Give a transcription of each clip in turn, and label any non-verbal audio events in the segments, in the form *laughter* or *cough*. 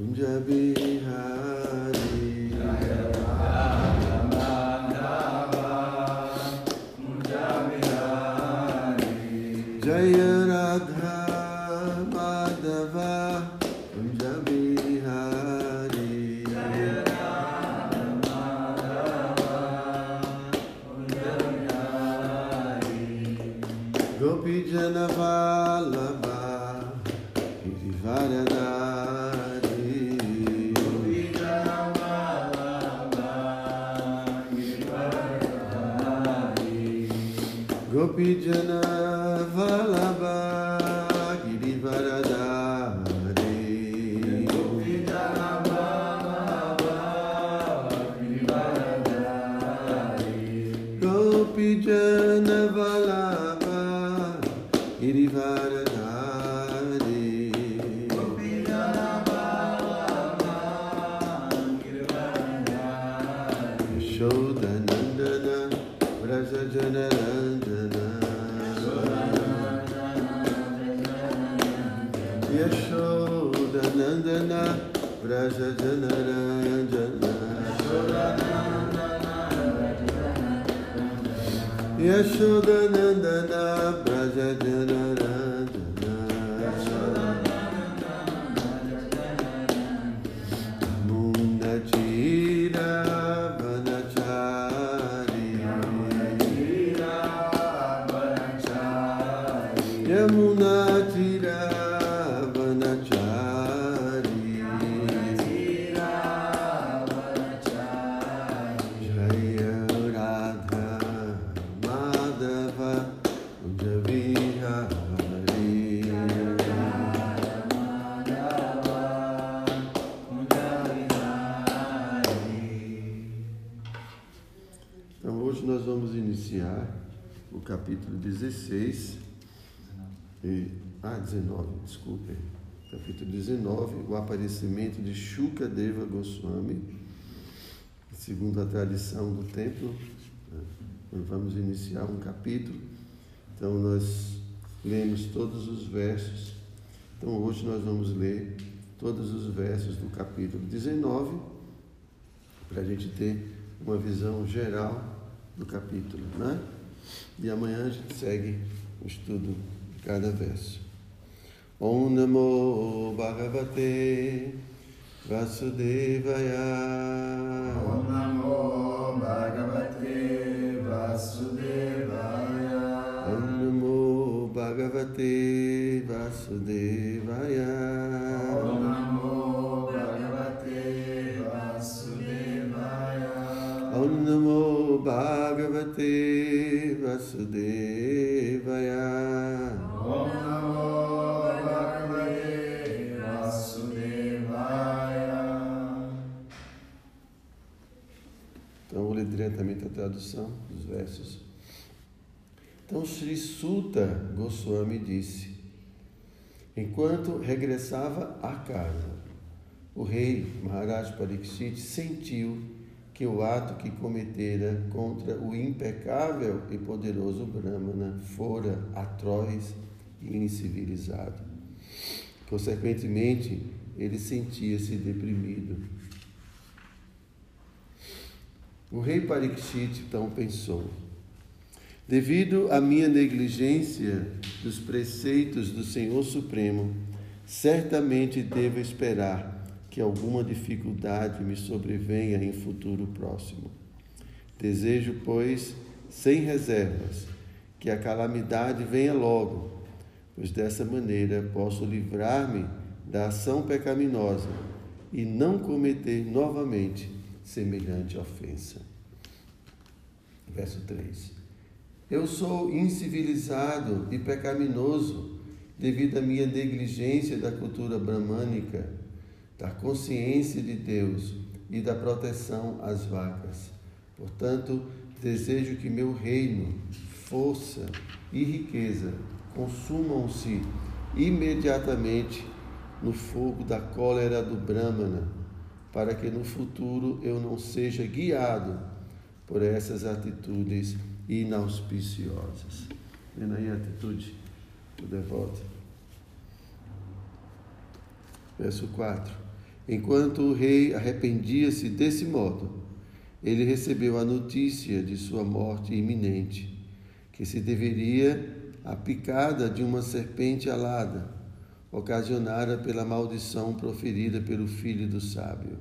من جبيهاني Yeshudanandana Brajajanarada 16 e, ah, 19, desculpem. Capítulo 19, o aparecimento de Shukadeva Goswami, segundo a tradição do templo. Nós vamos iniciar um capítulo, então nós lemos todos os versos. Então hoje nós vamos ler todos os versos do capítulo 19, para a gente ter uma visão geral do capítulo, né? E amanhã a gente segue o estudo de cada verso. Om Namo Bhagavate Vasudevaya Om Namo Bhagavate Vasudevaya. Om Namo Bhagavate Vasudevaya Om Namo Bhagavate Vasudevaya. Om Namo Bhagavate Vasudevaya Om Namo Bhagavate Vasudevaya. Então, vou ler diretamente a tradução dos versos. Então, Sri Suta Goswami disse: Enquanto regressava à casa, o rei Maharaj Pariksit sentiu que o ato que cometera contra o impecável e poderoso Brahmana fora atroz e incivilizado. Consequentemente, ele sentia-se deprimido. O rei Parikshit então pensou: devido à minha negligência dos preceitos do Senhor Supremo, certamente devo esperar que alguma dificuldade me sobrevenha em futuro próximo. Desejo, pois, sem reservas, que a calamidade venha logo, pois dessa maneira posso livrar-me da ação pecaminosa e não cometer novamente semelhante ofensa. Verso 3. Eu sou incivilizado e pecaminoso devido à minha negligência da cultura bramânica, da consciência de Deus e da proteção às vacas. Portanto, desejo que meu reino, força e riqueza consumam-se imediatamente no fogo da cólera do Brahmana, para que no futuro eu não seja guiado por essas atitudes inauspiciosas. Vendo aí a atitude do devoto. Verso 4. Enquanto o rei arrependia-se desse modo, ele recebeu a notícia de sua morte iminente, que se deveria à picada de uma serpente alada, ocasionada pela maldição proferida pelo filho do sábio.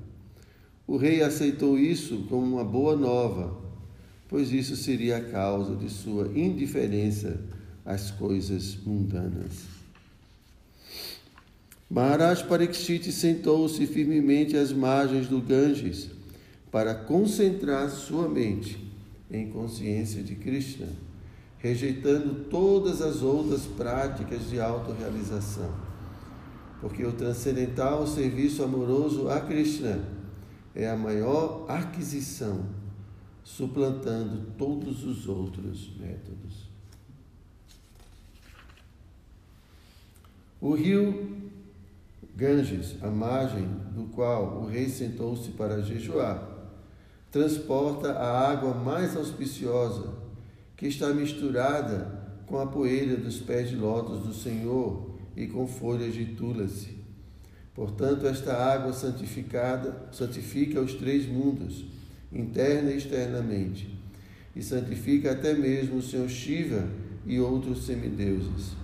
O rei aceitou isso como uma boa nova, pois isso seria a causa de sua indiferença às coisas mundanas. Maharaj Parikshit sentou-se firmemente às margens do Ganges para concentrar sua mente em consciência de Krishna, rejeitando todas as outras práticas de autorrealização. Porque o transcendental serviço amoroso a Krishna é a maior aquisição, suplantando todos os outros métodos. O rio Ganges, a margem do qual o rei sentou-se para jejuar, transporta a água mais auspiciosa, que está misturada com a poeira dos pés de lótus do Senhor e com folhas de tulasi. Portanto, esta água santificada santifica os três mundos, interna e externamente, e santifica até mesmo o Senhor Shiva e outros semideuses.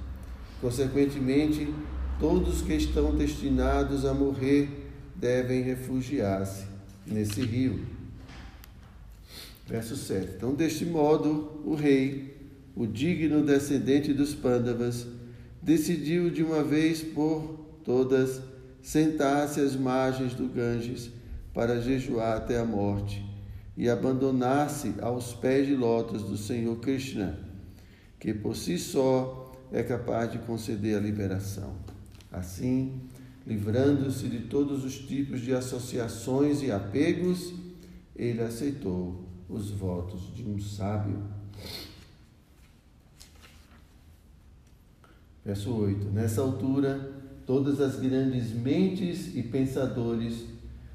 Consequentemente, Todos que estão destinados a morrer devem refugiar-se nesse rio. Verso 7. Então, deste modo, o rei, o digno descendente dos Pândavas, decidiu de uma vez por todas sentar-se às margens do Ganges para jejuar até a morte e abandonar-se aos pés de lótus do Senhor Krishna, que por si só é capaz de conceder a liberação. Assim, livrando-se de todos os tipos de associações e apegos, ele aceitou os votos de um sábio. Verso 8: Nessa altura, todas as grandes mentes e pensadores,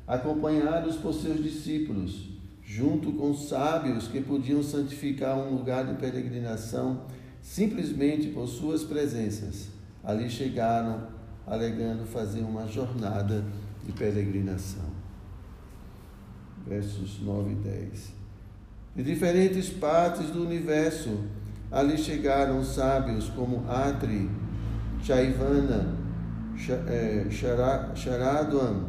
acompanhados por seus discípulos, junto com sábios que podiam santificar um lugar de peregrinação simplesmente por suas presenças, ali chegaram alegando fazer uma jornada de peregrinação. Versos 9 e 10. De diferentes partes do universo, ali chegaram sábios como Atri, Chaivana, é, Sharadwan,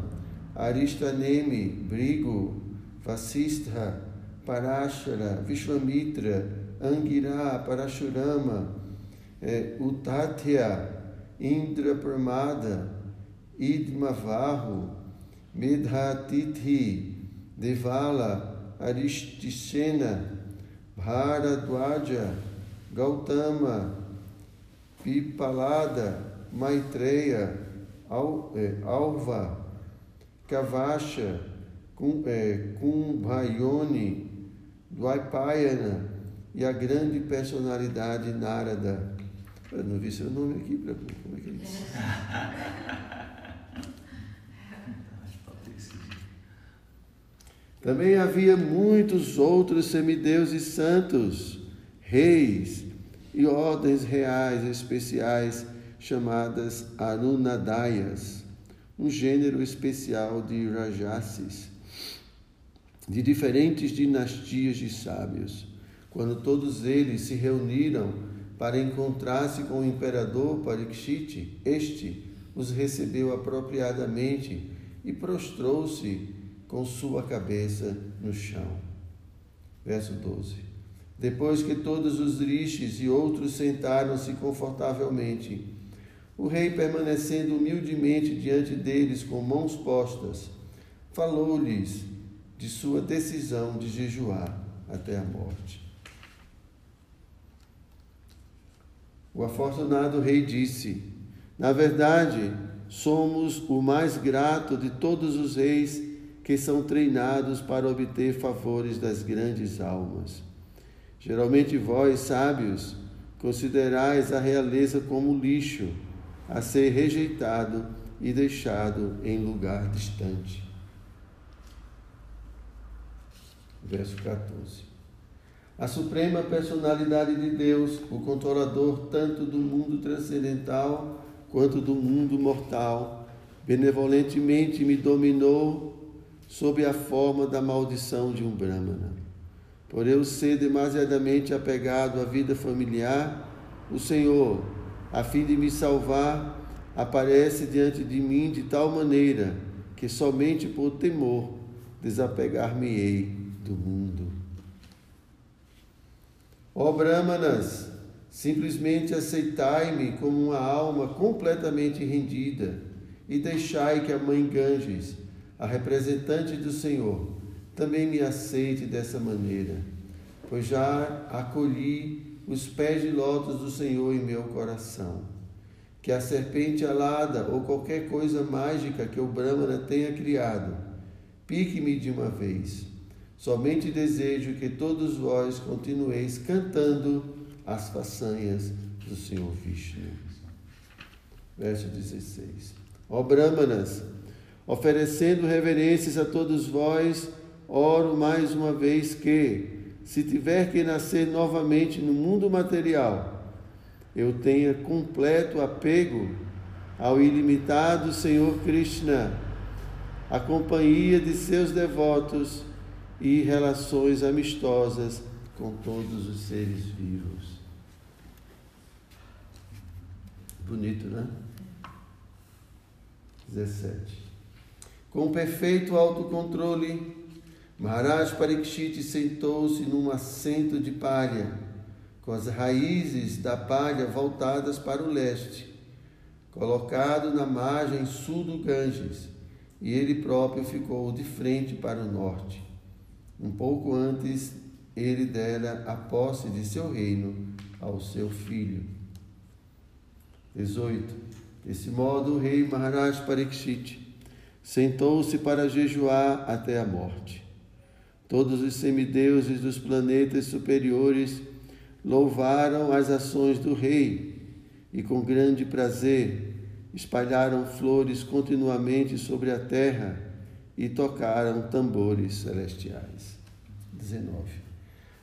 Aristanemi, Brigo, Vasistra, Parashara, Vishwamitra, Angira, Parashurama, é, Indra Pramada, Idmavahu, Medhatithi, Devala, Aristishena, Bharadwaja, Gautama, Pipalada, Maitreya, é, Alva, Kavasha, Kumbhayoni, Dwaipayana e a grande personalidade Narada. Eu não vi seu nome aqui como é que é isso? Também havia muitos outros semideuses santos, reis e ordens reais especiais chamadas Arunadayas, um gênero especial de Rajasis, de diferentes dinastias de sábios. Quando todos eles se reuniram para encontrar-se com o imperador Parikshit, este os recebeu apropriadamente e prostrou-se com sua cabeça no chão. Verso 12. Depois que todos os rishis e outros sentaram-se confortavelmente, o rei, permanecendo humildemente diante deles com mãos postas, falou-lhes de sua decisão de jejuar até a morte. O afortunado rei disse: Na verdade, somos o mais grato de todos os reis que são treinados para obter favores das grandes almas. Geralmente vós, sábios, considerais a realeza como lixo, a ser rejeitado e deixado em lugar distante. Verso 14. A suprema personalidade de Deus, o controlador tanto do mundo transcendental quanto do mundo mortal, benevolentemente me dominou sob a forma da maldição de um Brahmana. Por eu ser demasiadamente apegado à vida familiar, o Senhor, a fim de me salvar, aparece diante de mim de tal maneira que somente por temor desapegar-me-ei do mundo. Ó Brahmanas, simplesmente aceitai-me como uma alma completamente rendida e deixai que a mãe Ganges, a representante do Senhor, também me aceite dessa maneira, pois já acolhi os pés de lótus do Senhor em meu coração. Que a serpente alada ou qualquer coisa mágica que o Brahmana tenha criado, pique-me de uma vez. Somente desejo que todos vós continueis cantando as façanhas do Senhor Vishnu. Verso 16. Ó Brahmanas, oferecendo reverências a todos vós, oro mais uma vez que, se tiver que nascer novamente no mundo material, eu tenha completo apego ao ilimitado Senhor Krishna, a companhia de seus devotos e relações amistosas com todos os seres vivos. Bonito, né? 17. Com perfeito autocontrole, Maharaj Parikshit sentou-se num assento de palha, com as raízes da palha voltadas para o leste, colocado na margem sul do Ganges, e ele próprio ficou de frente para o norte. Um pouco antes, ele dera a posse de seu reino ao seu filho. 18. Desse modo, o rei Maharaj Parikshit sentou-se para jejuar até a morte. Todos os semideuses dos planetas superiores louvaram as ações do rei e, com grande prazer, espalharam flores continuamente sobre a terra e tocaram tambores celestiais. 19.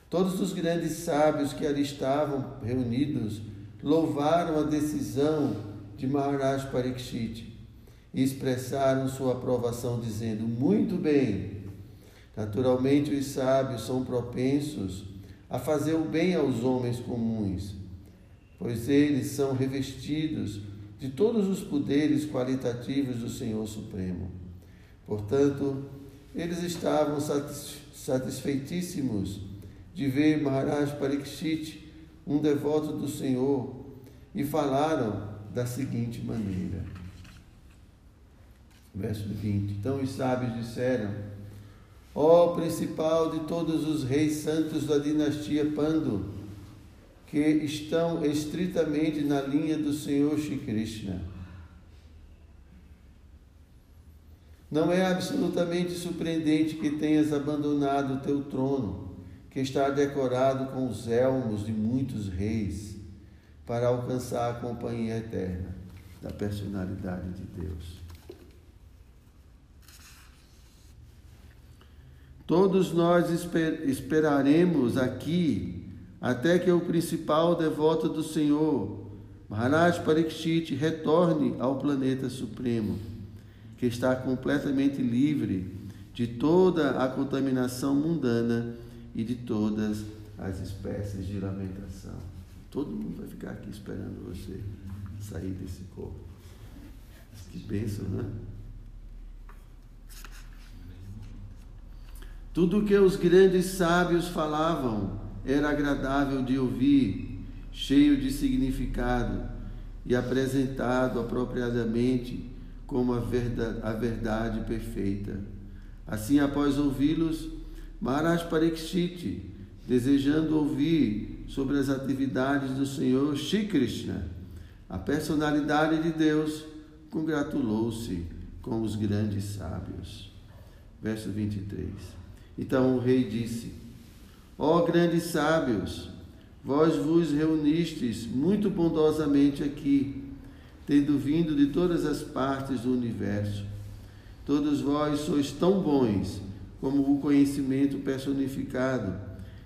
Todos os grandes sábios que ali estavam reunidos louvaram a decisão de Maharaj Parikshit e expressaram sua aprovação, dizendo: Muito bem. Naturalmente, os sábios são propensos a fazer o bem aos homens comuns, pois eles são revestidos de todos os poderes qualitativos do Senhor Supremo. Portanto, eles estavam satisfeitíssimos de ver Maharaj Parikshit, um devoto do Senhor, e falaram da seguinte maneira. Verso 20. Então os sábios disseram: Ó principal de todos os reis santos da dinastia Pandu, que estão estritamente na linha do Senhor Shri Krishna. Não é absolutamente surpreendente que tenhas abandonado o teu trono, que está decorado com os elmos de muitos reis, para alcançar a companhia eterna da personalidade de Deus. Todos nós esper esperaremos aqui até que o principal devoto do Senhor, Maharaj Parikshit, retorne ao planeta supremo, que está completamente livre de toda a contaminação mundana e de todas as espécies de lamentação. Todo mundo vai ficar aqui esperando você sair desse corpo. Que bênção, né? Tudo que os grandes sábios falavam era agradável de ouvir, cheio de significado e apresentado apropriadamente como a verdade, a verdade perfeita. Assim, após ouvi-los, Maharaj Parikshit, desejando ouvir sobre as atividades do Senhor Shri Krishna, a personalidade de Deus, congratulou-se com os grandes sábios. Verso 23. Então o rei disse: Ó grandes sábios, vós vos reunistes muito bondosamente aqui, tendo vindo de todas as partes do universo. Todos vós sois tão bons como o conhecimento personificado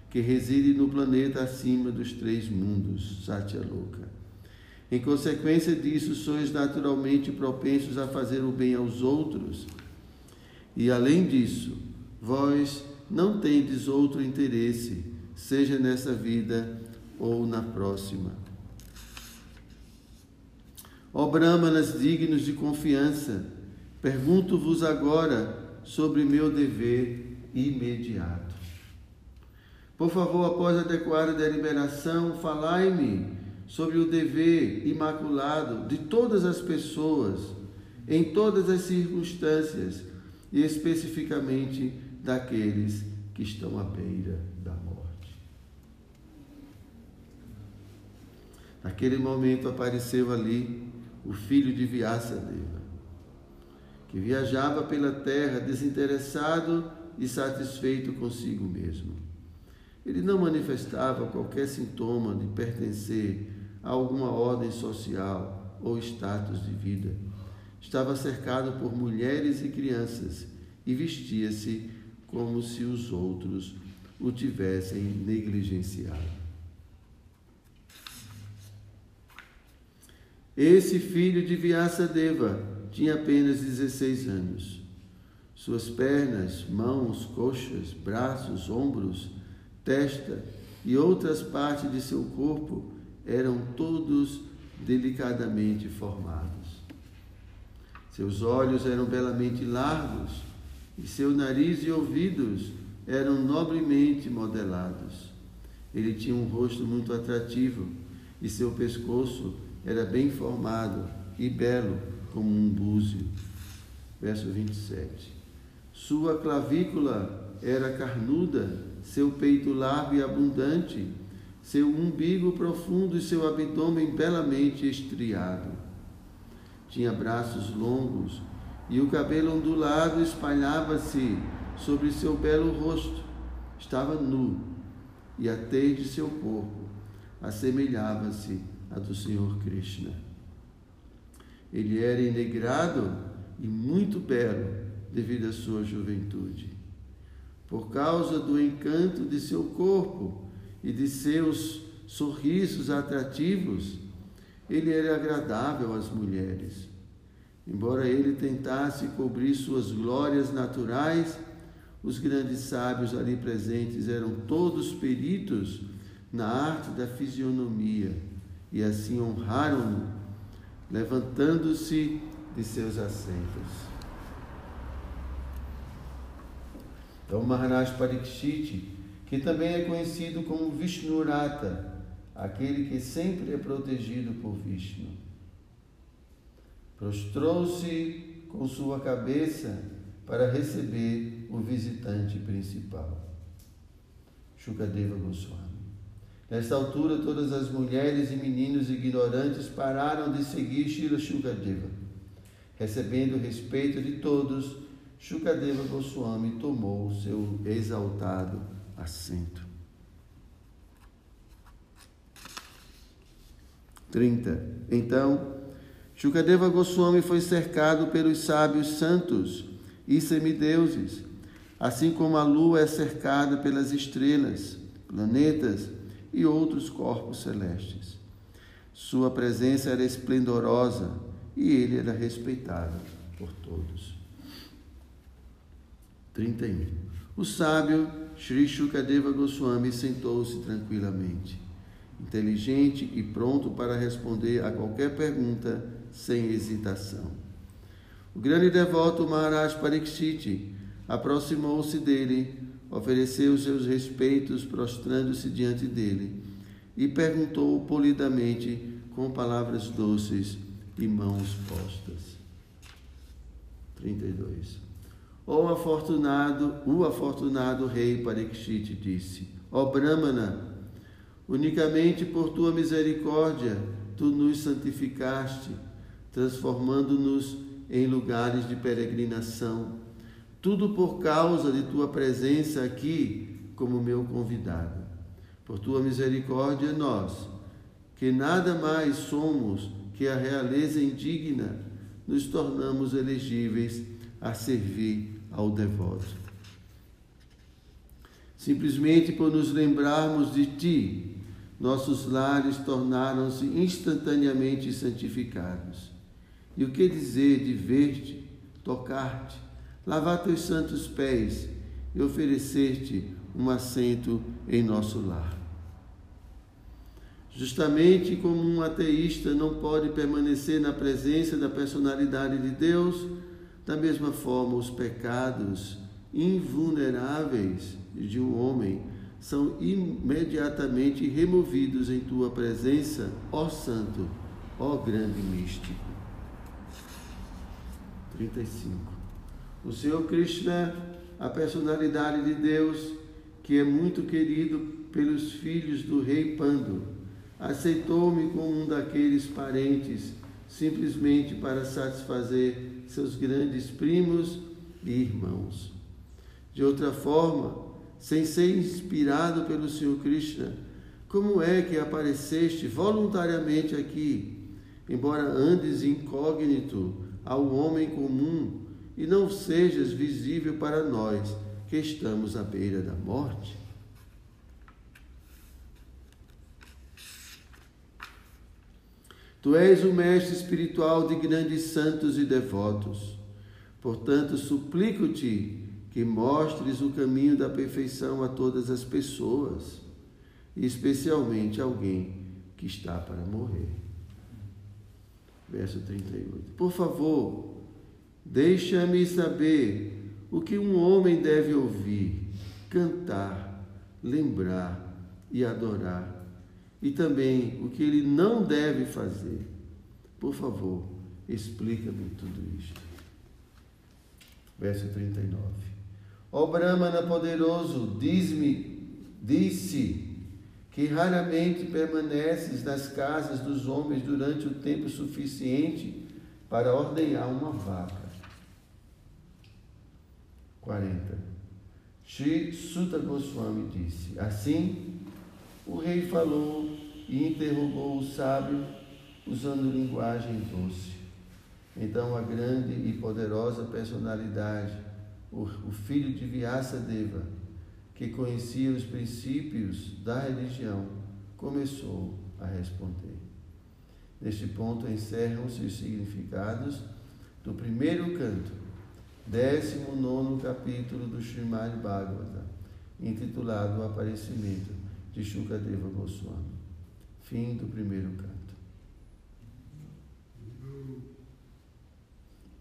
que reside no planeta acima dos três mundos, Satyaloka. Em consequência disso, sois naturalmente propensos a fazer o bem aos outros. E além disso, vós não tendes outro interesse, seja nessa vida ou na próxima. Ó Brahmanas dignos de confiança, pergunto-vos agora sobre meu dever imediato. Por favor, após adequada deliberação, falai-me sobre o dever imaculado de todas as pessoas, em todas as circunstâncias, e especificamente daqueles que estão à beira da morte. Naquele momento apareceu ali o filho de Vyasadeva, que viajava pela terra desinteressado e satisfeito consigo mesmo. Ele não manifestava qualquer sintoma de pertencer a alguma ordem social ou status de vida. Estava cercado por mulheres e crianças e vestia-se como se os outros o tivessem negligenciado. Esse filho de Vyasadeva tinha apenas 16 anos. Suas pernas, mãos, coxas, braços, ombros, testa e outras partes de seu corpo eram todos delicadamente formados. Seus olhos eram belamente largos e seu nariz e ouvidos eram nobremente modelados. Ele tinha um rosto muito atrativo e seu pescoço era bem formado e belo como um búzio. Verso 27. Sua clavícula era carnuda seu peito largo e abundante, seu umbigo profundo e seu abdômen belamente estriado. Tinha braços longos e o cabelo ondulado espalhava-se sobre seu belo rosto. Estava nu e a tez de seu corpo assemelhava-se à do Senhor Krishna. Ele era enegrado e muito belo devido à sua juventude por causa do encanto de seu corpo e de seus sorrisos atrativos, ele era agradável às mulheres. Embora ele tentasse cobrir suas glórias naturais, os grandes sábios ali presentes eram todos peritos na arte da fisionomia e assim honraram-no, levantando-se de seus assentos. Então, Maharaj Parikshit, que também é conhecido como Vishnurata, aquele que sempre é protegido por Vishnu, prostrou-se com sua cabeça para receber o visitante principal, Shukadeva Goswami. Nesta altura, todas as mulheres e meninos ignorantes pararam de seguir Shila Shukadeva, recebendo o respeito de todos Shukadeva Goswami tomou seu exaltado assento. 30. Então, Shukadeva Goswami foi cercado pelos sábios santos e semideuses, assim como a lua é cercada pelas estrelas, planetas e outros corpos celestes. Sua presença era esplendorosa e ele era respeitado por todos. 31. O sábio Sri Shukadeva Goswami sentou-se tranquilamente, inteligente e pronto para responder a qualquer pergunta sem hesitação. O grande devoto Maharaj Parikshit aproximou-se dele, ofereceu seus respeitos prostrando-se diante dele e perguntou polidamente com palavras doces e mãos postas. 32. O afortunado, o afortunado rei Parikshit disse: Ó Brahmana, unicamente por tua misericórdia tu nos santificaste, transformando-nos em lugares de peregrinação. Tudo por causa de tua presença aqui como meu convidado. Por tua misericórdia, nós, que nada mais somos que a realeza indigna, nos tornamos elegíveis a servir ao devoto. Simplesmente por nos lembrarmos de Ti, nossos lares tornaram-se instantaneamente santificados. E o que dizer de ver-te, tocar-te, lavar teus santos pés e oferecer-te um assento em nosso lar? Justamente como um ateísta não pode permanecer na presença da personalidade de Deus, da mesma forma os pecados invulneráveis de um homem são imediatamente removidos em tua presença, ó Santo, ó grande místico. 35. O Senhor Krishna, a personalidade de Deus, que é muito querido pelos filhos do rei Pando, aceitou-me como um daqueles parentes, simplesmente para satisfazer seus grandes primos e irmãos. De outra forma, sem ser inspirado pelo Senhor Krishna, como é que apareceste voluntariamente aqui, embora andes incógnito ao homem comum e não sejas visível para nós que estamos à beira da morte? Tu és o mestre espiritual de grandes santos e devotos. Portanto, suplico-te que mostres o caminho da perfeição a todas as pessoas, especialmente alguém que está para morrer. Verso 38. Por favor, deixa-me saber o que um homem deve ouvir, cantar, lembrar e adorar e também o que ele não deve fazer. Por favor, explica-me tudo isto. Verso 39. Ó Brahmana poderoso, diz-me, disse que raramente permaneces nas casas dos homens durante o tempo suficiente para ordenhar uma vaca. 40. Shri Sutta Goswami disse: Assim, o rei falou e interrogou o sábio usando linguagem doce. Então a grande e poderosa personalidade, o, o filho de Deva, que conhecia os princípios da religião, começou a responder. Neste ponto encerram-se os significados do primeiro canto, 19 capítulo do Srimad Bhagavata, intitulado O Aparecimento de Shukadeva Goswami. Fim do primeiro canto.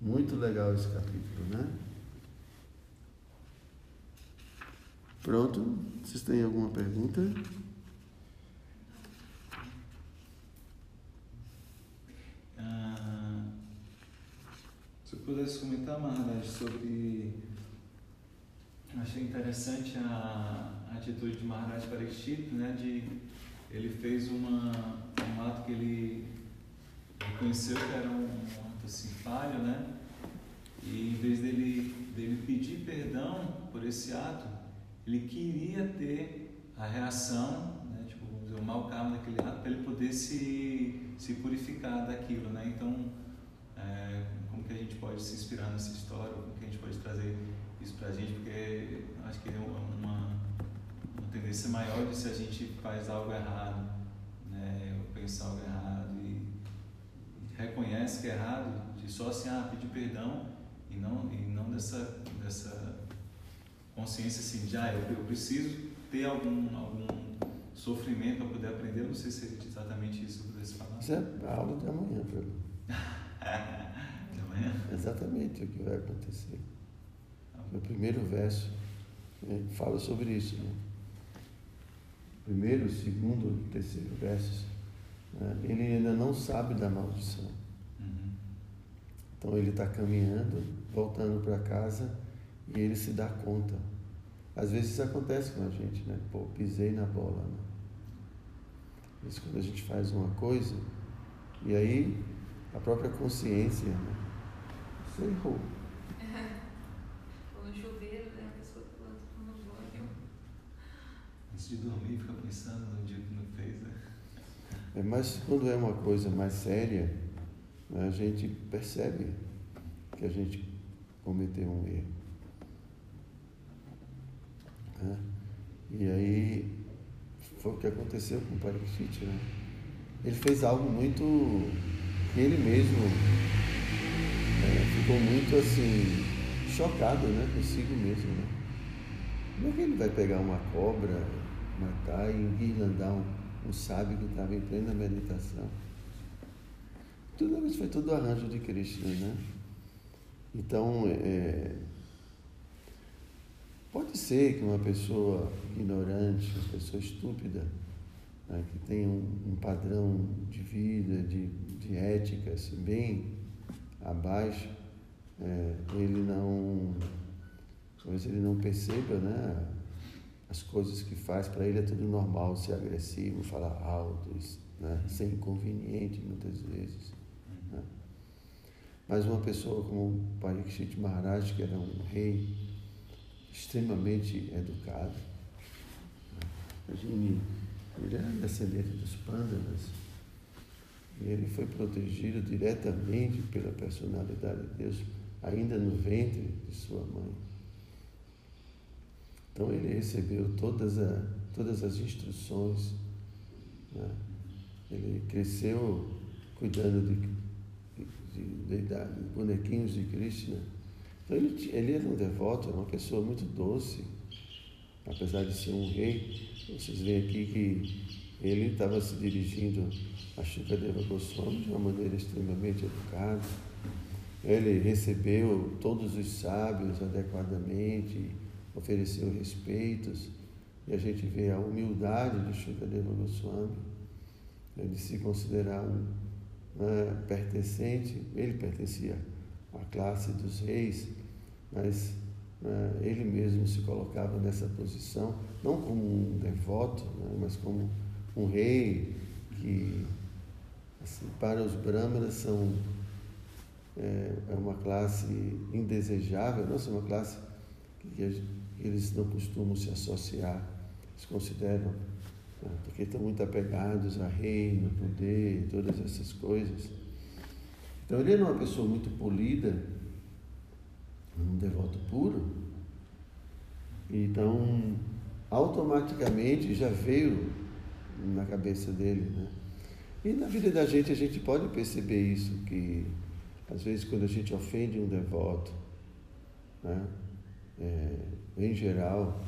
Muito legal esse capítulo, né? Pronto? Vocês têm alguma pergunta? Ah, se eu pudesse comentar, Maharaj, sobre. Achei interessante a, atitude de Maharaj Parikshit, né, de ele fez uma, um ato que ele reconheceu que era um, um ato assim falho, né, e em vez dele, dele pedir perdão por esse ato, ele queria ter a reação, né, tipo, o mau karma daquele ato, para ele poder se, se purificar daquilo, né, então, é, como que a gente pode se inspirar nessa história, como que a gente pode trazer isso para a gente, porque acho que é uma tendência maior de se a gente faz algo errado, né, ou pensar algo errado e reconhece que é errado, de só assim, ah, pedir perdão e não, e não dessa, dessa consciência assim, de, ah, eu, eu preciso ter algum, algum sofrimento para poder aprender, não sei se é exatamente isso que eu pudesse falar. Isso é a aula de amanhã, Bruno. Amanhã? Exatamente o que vai acontecer. No primeiro verso, né, fala sobre isso. Né? primeiro, segundo, terceiro versos, né, ele ainda não sabe da maldição. Uhum. Então ele está caminhando, voltando para casa e ele se dá conta. Às vezes isso acontece com a gente, né? Pô, pisei na bola. Né? Isso quando a gente faz uma coisa e aí a própria consciência, né? Você errou. de dormir fica pensando no dia que não fez. Né? É, mas quando é uma coisa mais séria, né, a gente percebe que a gente cometeu um erro. Né? E aí foi o que aconteceu com o Pariksit, né? Ele fez algo muito que ele mesmo é, ficou muito assim chocado, né, consigo mesmo, né? Como é que ele vai pegar uma cobra, matar e enguirlandar um, um sábio que estava em plena meditação? Tudo isso foi tudo arranjo de Krishna, né? Então, é, pode ser que uma pessoa ignorante, uma pessoa estúpida, né, que tem um, um, padrão de vida, de, de ética assim, bem abaixo, é, ele não, talvez ele não perceba, né? As coisas que faz, para ele é tudo normal, ser agressivo, falar alto, né, ser inconveniente muitas vezes. Mas uma pessoa como Parikshit Maharaj, que era um rei extremamente educado, imagine, ele era descendente dos pândalas, e ele foi protegido diretamente pela personalidade de Deus, ainda no ventre de sua mãe. Então ele recebeu todas, a, todas as instruções, né? ele cresceu cuidando de de, de, de bonequinhos de Krishna. Então ele, ele era um devoto, era uma pessoa muito doce, apesar de ser um rei. Vocês veem aqui que ele estava se dirigindo a Shukadeva Goswami de uma maneira extremamente educada. Ele recebeu todos os sábios adequadamente, ofereceu respeitos. E a gente vê a humildade de Shukadeva Goswami, ele se considerar um né, pertencente, ele pertencia à classe dos reis, mas né, ele mesmo se colocava nessa posição, não como um devoto, né, mas como um rei que, assim, para os brahmanas, são, é, é uma classe indesejável, não é uma classe que eles não costumam se associar, eles consideram né? porque estão muito apegados a reino, poder, todas essas coisas. Então ele era uma pessoa muito polida, um devoto puro. Então, automaticamente já veio na cabeça dele, né? E na vida da gente a gente pode perceber isso, que às vezes quando a gente ofende um devoto, né? É, em geral,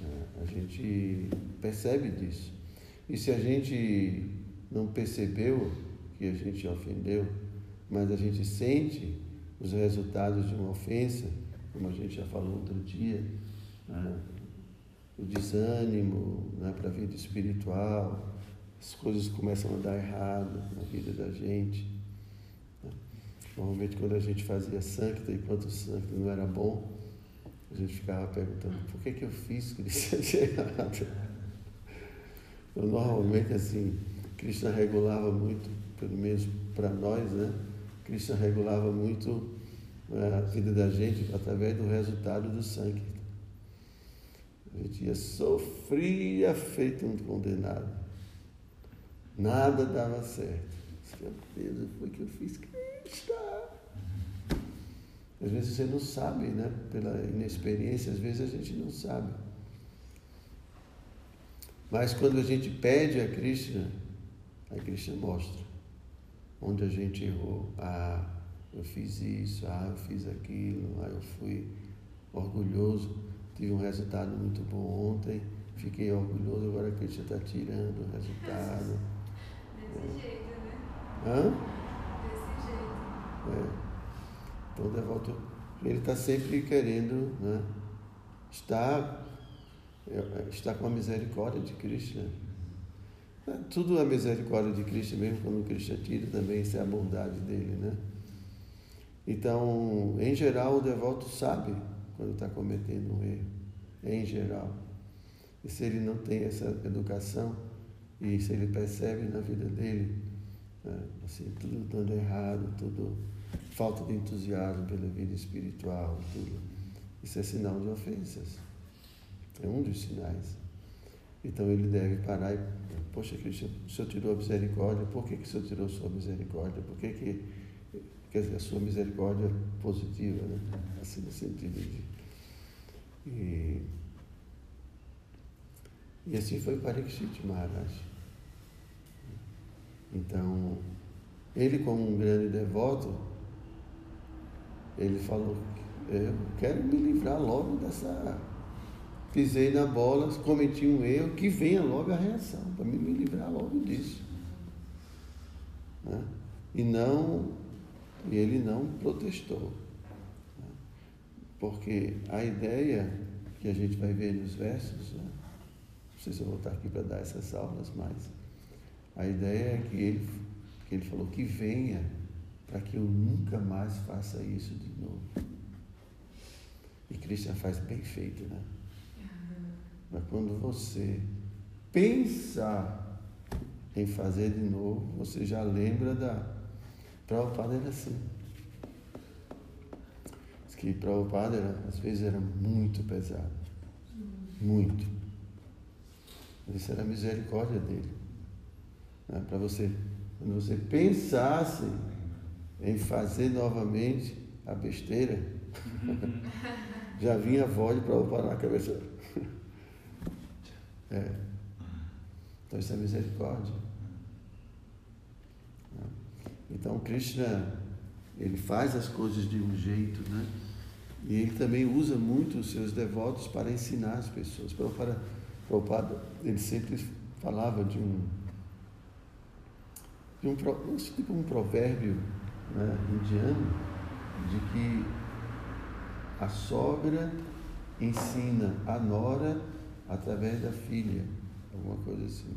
é, a gente percebe disso. E se a gente não percebeu que a gente ofendeu, mas a gente sente os resultados de uma ofensa, como a gente já falou outro dia, né? o desânimo né, para a vida espiritual, as coisas começam a dar errado na vida da gente. Normalmente quando a gente fazia sancta, enquanto o sancta não era bom, a gente ficava perguntando, por que, que eu fiz isso *laughs* é errado? Então, normalmente, assim, Krishna regulava muito, pelo menos para nós, né? Krishna regulava muito né, a vida da gente através do resultado do sangue. A gente ia sofria feito um condenado. Nada dava certo. Meu Deus, foi que eu fiz Às vezes você não sabe, né? Pela inexperiência, às vezes a gente não sabe. Mas quando a gente pede a Krishna, a Krishna mostra onde a gente errou. Ah, eu fiz isso, ah, eu fiz aquilo, ah, eu fui orgulhoso, tive um resultado muito bom ontem, fiquei orgulhoso, agora a Krishna está tirando o resultado. Desse é. jeito, né? Hã? Desse jeito. É. Então, o devoto, ele está sempre querendo né, estar, é, estar com a misericórdia de Krishna. É, tudo a misericórdia de Cristo, mesmo quando Cristo tira, também isso é a bondade dele, né? Então, em geral, o devoto sabe quando está cometendo um erro, em geral. E se ele não tem essa educação, e se ele percebe na vida dele, né, assim, tudo dando errado, tudo falta de entusiasmo pela vida espiritual, tudo. Isso é sinal de ofensas. É um dos sinais. Então ele deve parar e, poxa, Cristo, o Senhor tirou a misericórdia, por que, que o Senhor tirou a sua misericórdia? Por que, que quer dizer, a sua misericórdia positiva, né? Assim no sentido de. E, E assim foi Parikshit Maharaj. Então, ele como um grande devoto, ele falou, eu quero me livrar logo dessa. Pisei na bola, cometi um erro, que venha logo a reação, para me, me livrar logo disso. Né? E não, e ele não protestou. Né? Porque a ideia que a gente vai ver nos versos, né? não sei se eu vou estar aqui para dar essas aulas, mas a ideia é que ele, que ele falou que venha para que eu nunca mais faça isso de novo. E Cristian faz bem feito, né? Mas quando você pensar em fazer de novo, você já lembra da. Prabhupada era assim. Diz que Prabhupada era, às vezes era muito pesado. Muito. Mas isso era a misericórdia dele. Né? Para você, quando você pensasse em fazer novamente a besteira, *laughs* já vinha a voz de Prabhupada na cabeça. *laughs* É. Então isso é misericórdia. Então Krishna, ele faz as coisas de um jeito, né? E ele também usa muito os seus devotos para ensinar as pessoas. Para Prabhupada, ele sempre falava de um, de um tipo um provérbio né, indiano de que a sogra ensina a nora através da filha, alguma coisa assim.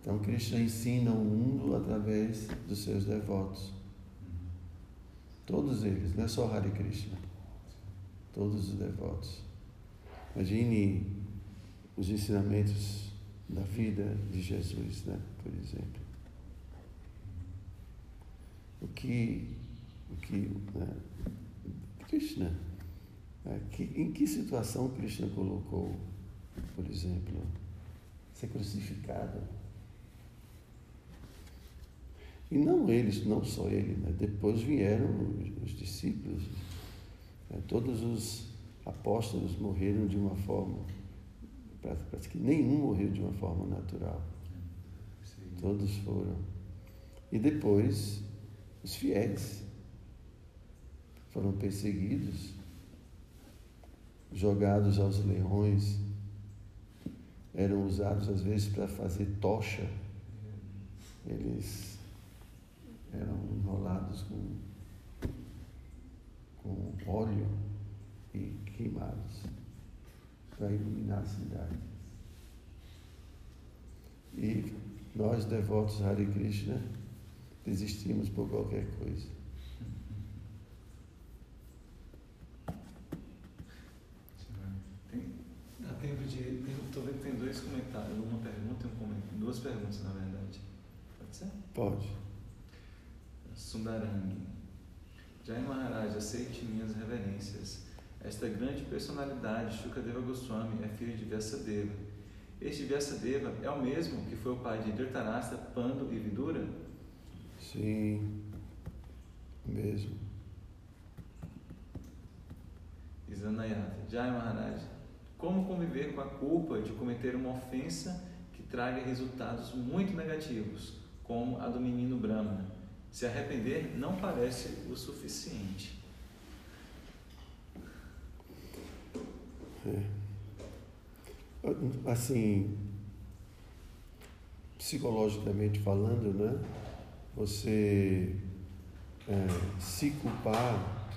Então Krishna ensina o mundo através dos seus devotos. Todos eles, não é só Hare Krishna. Todos os devotos. Imagine os ensinamentos da vida de Jesus, né? por exemplo. O que, o que né? Krishna é, que, em que situação Krishna colocou, por exemplo, ser crucificado? E não eles, não só ele, né? depois vieram os, os discípulos, né? todos os apóstolos morreram de uma forma, parece que nenhum morreu de uma forma natural. Todos foram. E depois, os fiéis foram perseguidos jogados aos leões, eram usados às vezes para fazer tocha. Eles eram enrolados com, com óleo e queimados para iluminar a cidade. E nós, devotos Hare Krishna, desistimos por qualquer coisa. dois comentários, uma pergunta e um comentário. Duas perguntas, na verdade. Pode ser? Pode. Sundarang. Jai Maharaj, aceite minhas reverências. Esta grande personalidade, Shukadeva Goswami, é filho de Vyasadeva. Este Vyasadeva é o mesmo que foi o pai de Dhritarashtra, Pando e Vidura? Sim, mesmo. Isanayata. Jai Maharaj, como conviver com a culpa de cometer uma ofensa que traga resultados muito negativos, como a do menino Brahma? Se arrepender não parece o suficiente. É. Assim, psicologicamente falando, né? Você é, se culpar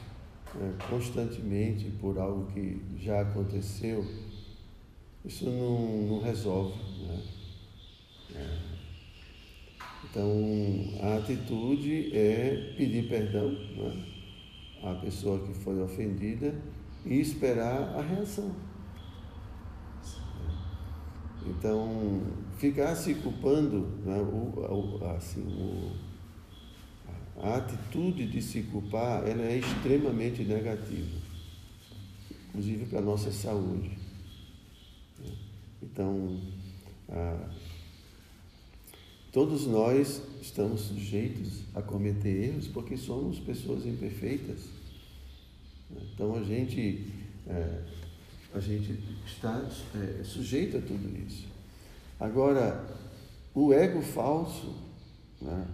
é, constantemente por algo que já aconteceu, isso não, não resolve. Né? É. Então, a atitude é pedir perdão né? à pessoa que foi ofendida e esperar a reação. Então, ficar se culpando, né? o, o, assim, o, a atitude de se culpar ela é extremamente negativa, inclusive para a nossa saúde. Então, todos nós estamos sujeitos a cometer erros porque somos pessoas imperfeitas. Então a gente é, a gente está é, sujeito a tudo isso. Agora, o ego falso, né,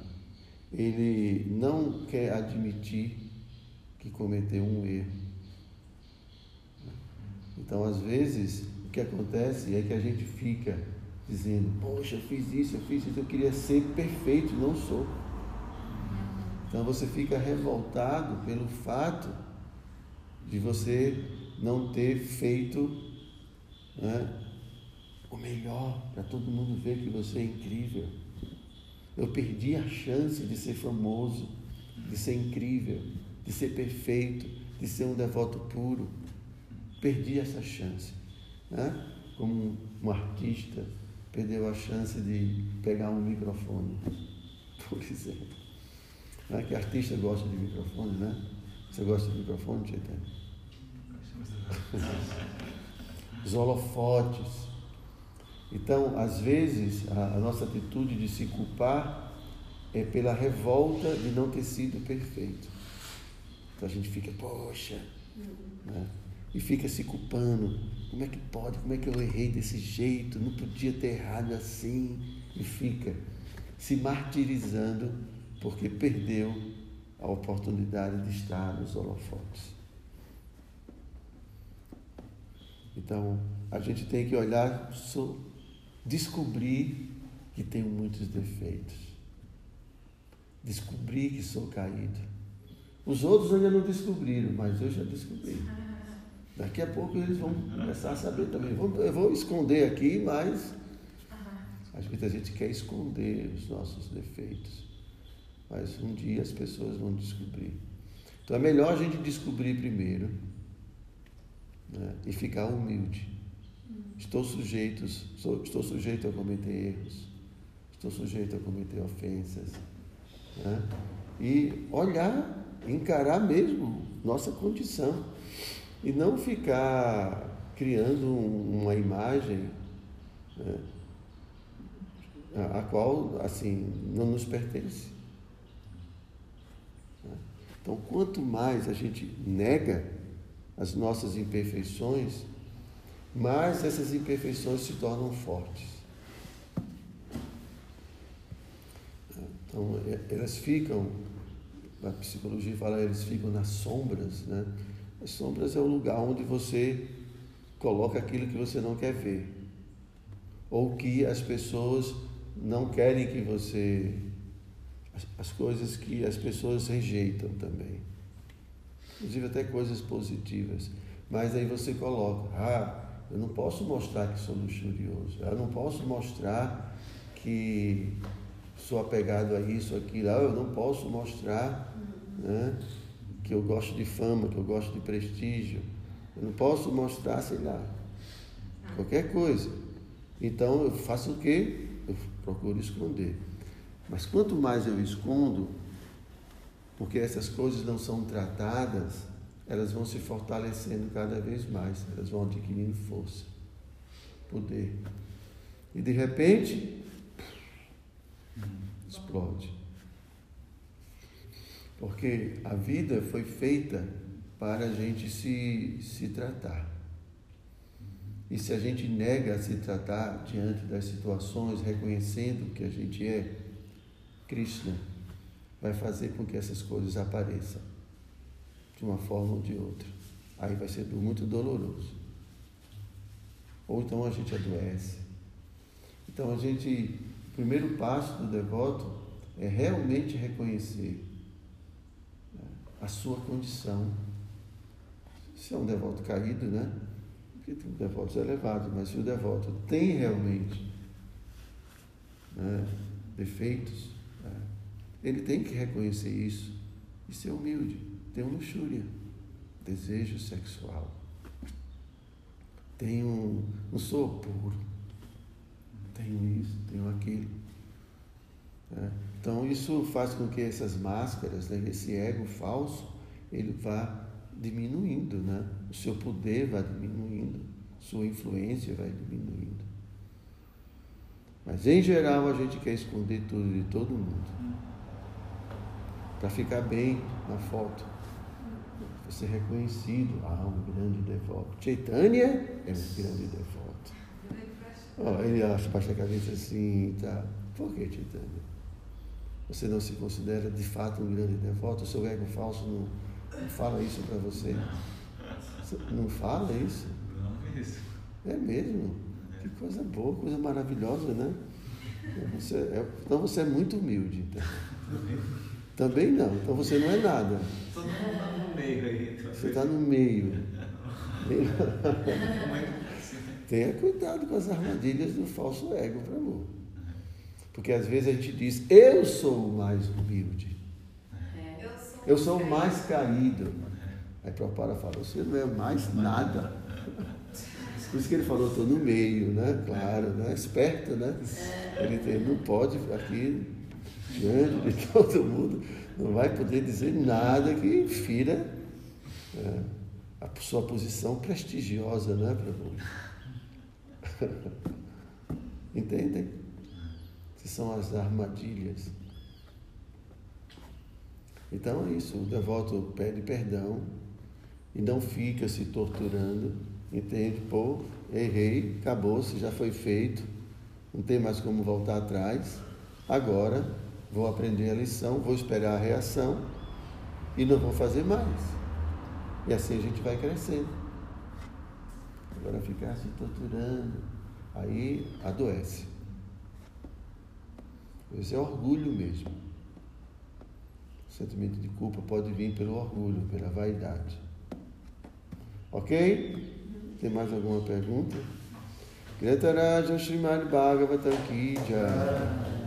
ele não quer admitir que cometeu um erro. Então, às vezes, o que acontece é que a gente fica dizendo: Poxa, eu fiz isso, eu fiz isso, eu queria ser perfeito, não sou. Então, você fica revoltado pelo fato de você não ter feito né, o melhor para todo mundo ver que você é incrível. Eu perdi a chance de ser famoso, de ser incrível, de ser perfeito, de ser um devoto puro. Perdi essa chance. Né? Como um artista perdeu a chance de pegar um microfone, *laughs* por exemplo. Não é que artista gosta de microfone, né? Você gosta de microfone, Tietê? *laughs* Os holofotes. Então, às vezes, a, a nossa atitude de se culpar é pela revolta de não ter sido perfeito. Então a gente fica, poxa, né? e fica se culpando. Como é que pode? Como é que eu errei desse jeito? Não podia ter errado assim. E fica se martirizando porque perdeu a oportunidade de estar nos holofotes. Então, a gente tem que olhar, descobrir que tenho muitos defeitos. Descobrir que sou caído. Os outros ainda não descobriram, mas eu já descobri. Daqui a pouco eles vão começar a saber também. Eu vou esconder aqui, mas às vezes a gente quer esconder os nossos defeitos. Mas um dia as pessoas vão descobrir. Então é melhor a gente descobrir primeiro né? e ficar humilde. Estou sujeito, sou, estou sujeito a cometer erros, estou sujeito a cometer ofensas. Né? E olhar, encarar mesmo nossa condição. E não ficar criando uma imagem né? a qual assim não nos pertence. Né? Então, quanto mais a gente nega as nossas imperfeições, mais essas imperfeições se tornam fortes. Então, é, elas ficam, a psicologia fala, eles ficam nas sombras, né? As sombras é o lugar onde você coloca aquilo que você não quer ver, ou que as pessoas não querem que você. as coisas que as pessoas rejeitam também inclusive até coisas positivas. Mas aí você coloca, ah, eu não posso mostrar que sou luxurioso, eu não posso mostrar que sou apegado a isso, aquilo, ah, eu não posso mostrar né, que eu gosto de fama, que eu gosto de prestígio, eu não posso mostrar, sei lá, qualquer coisa. Então eu faço o quê? Eu procuro esconder. Mas quanto mais eu escondo, porque essas coisas não são tratadas, elas vão se fortalecendo cada vez mais, elas vão adquirindo força, poder. E de repente, explode. Porque a vida foi feita para a gente se, se tratar. E se a gente nega a se tratar diante das situações, reconhecendo que a gente é Krishna, vai fazer com que essas coisas apareçam de uma forma ou de outra. Aí vai ser muito doloroso. Ou então a gente adoece. Então a gente, o primeiro passo do devoto é realmente reconhecer né, a sua condição. Se é um devoto caído, né? Porque tem devotos elevados, mas se o devoto tem realmente né, defeitos, ele tem que reconhecer isso e ser humilde. Tem luxúria, desejo sexual. Tenho, um, não sou puro. Tenho isso, tenho aquilo. É. Então isso faz com que essas máscaras, né, esse ego falso, ele vá diminuindo, né? O seu poder vai diminuindo, sua influência vai diminuindo. Mas em geral a gente quer esconder tudo de todo mundo para ficar bem na foto. Você é reconhecido, ah, um grande devoto. Chaitanya é um grande devoto. Oh, ele acha, baixa a cabeça assim, tá? Por que Chaitanya? Você não se considera de fato um grande devoto? O seu ego falso não, não fala isso para você? Não fala isso? Não é isso. É mesmo? Que coisa boa, coisa maravilhosa, né? Você é, então você é muito humilde. Então. Também não, então você não é nada. Todo mundo está no meio aí. Então. Você está no meio. Tenha cuidado com as armadilhas do falso ego, por amor. Porque às vezes a gente diz, eu sou o mais humilde. Eu sou, Eu sou o mais caído. Aí Prabhupada fala, você não é mais nada. Por isso que ele falou, estou no meio, né? Claro, né? Esperto, né? Ele, ele não pode aqui, diante de *laughs* todo mundo, não vai poder dizer nada que fira é, a sua posição prestigiosa, né, Prabhu? *laughs* Entendem? Que são as armadilhas. Então é isso, o devoto pede perdão e não fica se torturando, entende? Pô, errei, acabou-se, já foi feito, não tem mais como voltar atrás. Agora vou aprender a lição, vou esperar a reação e não vou fazer mais. E assim a gente vai crescendo. Agora ficar se torturando, aí adoece. Esse é orgulho mesmo. O sentimento de culpa pode vir pelo orgulho, pela vaidade. Ok? Tem mais alguma pergunta? Gretaraja Srimad Bhagavatam Ki Jai.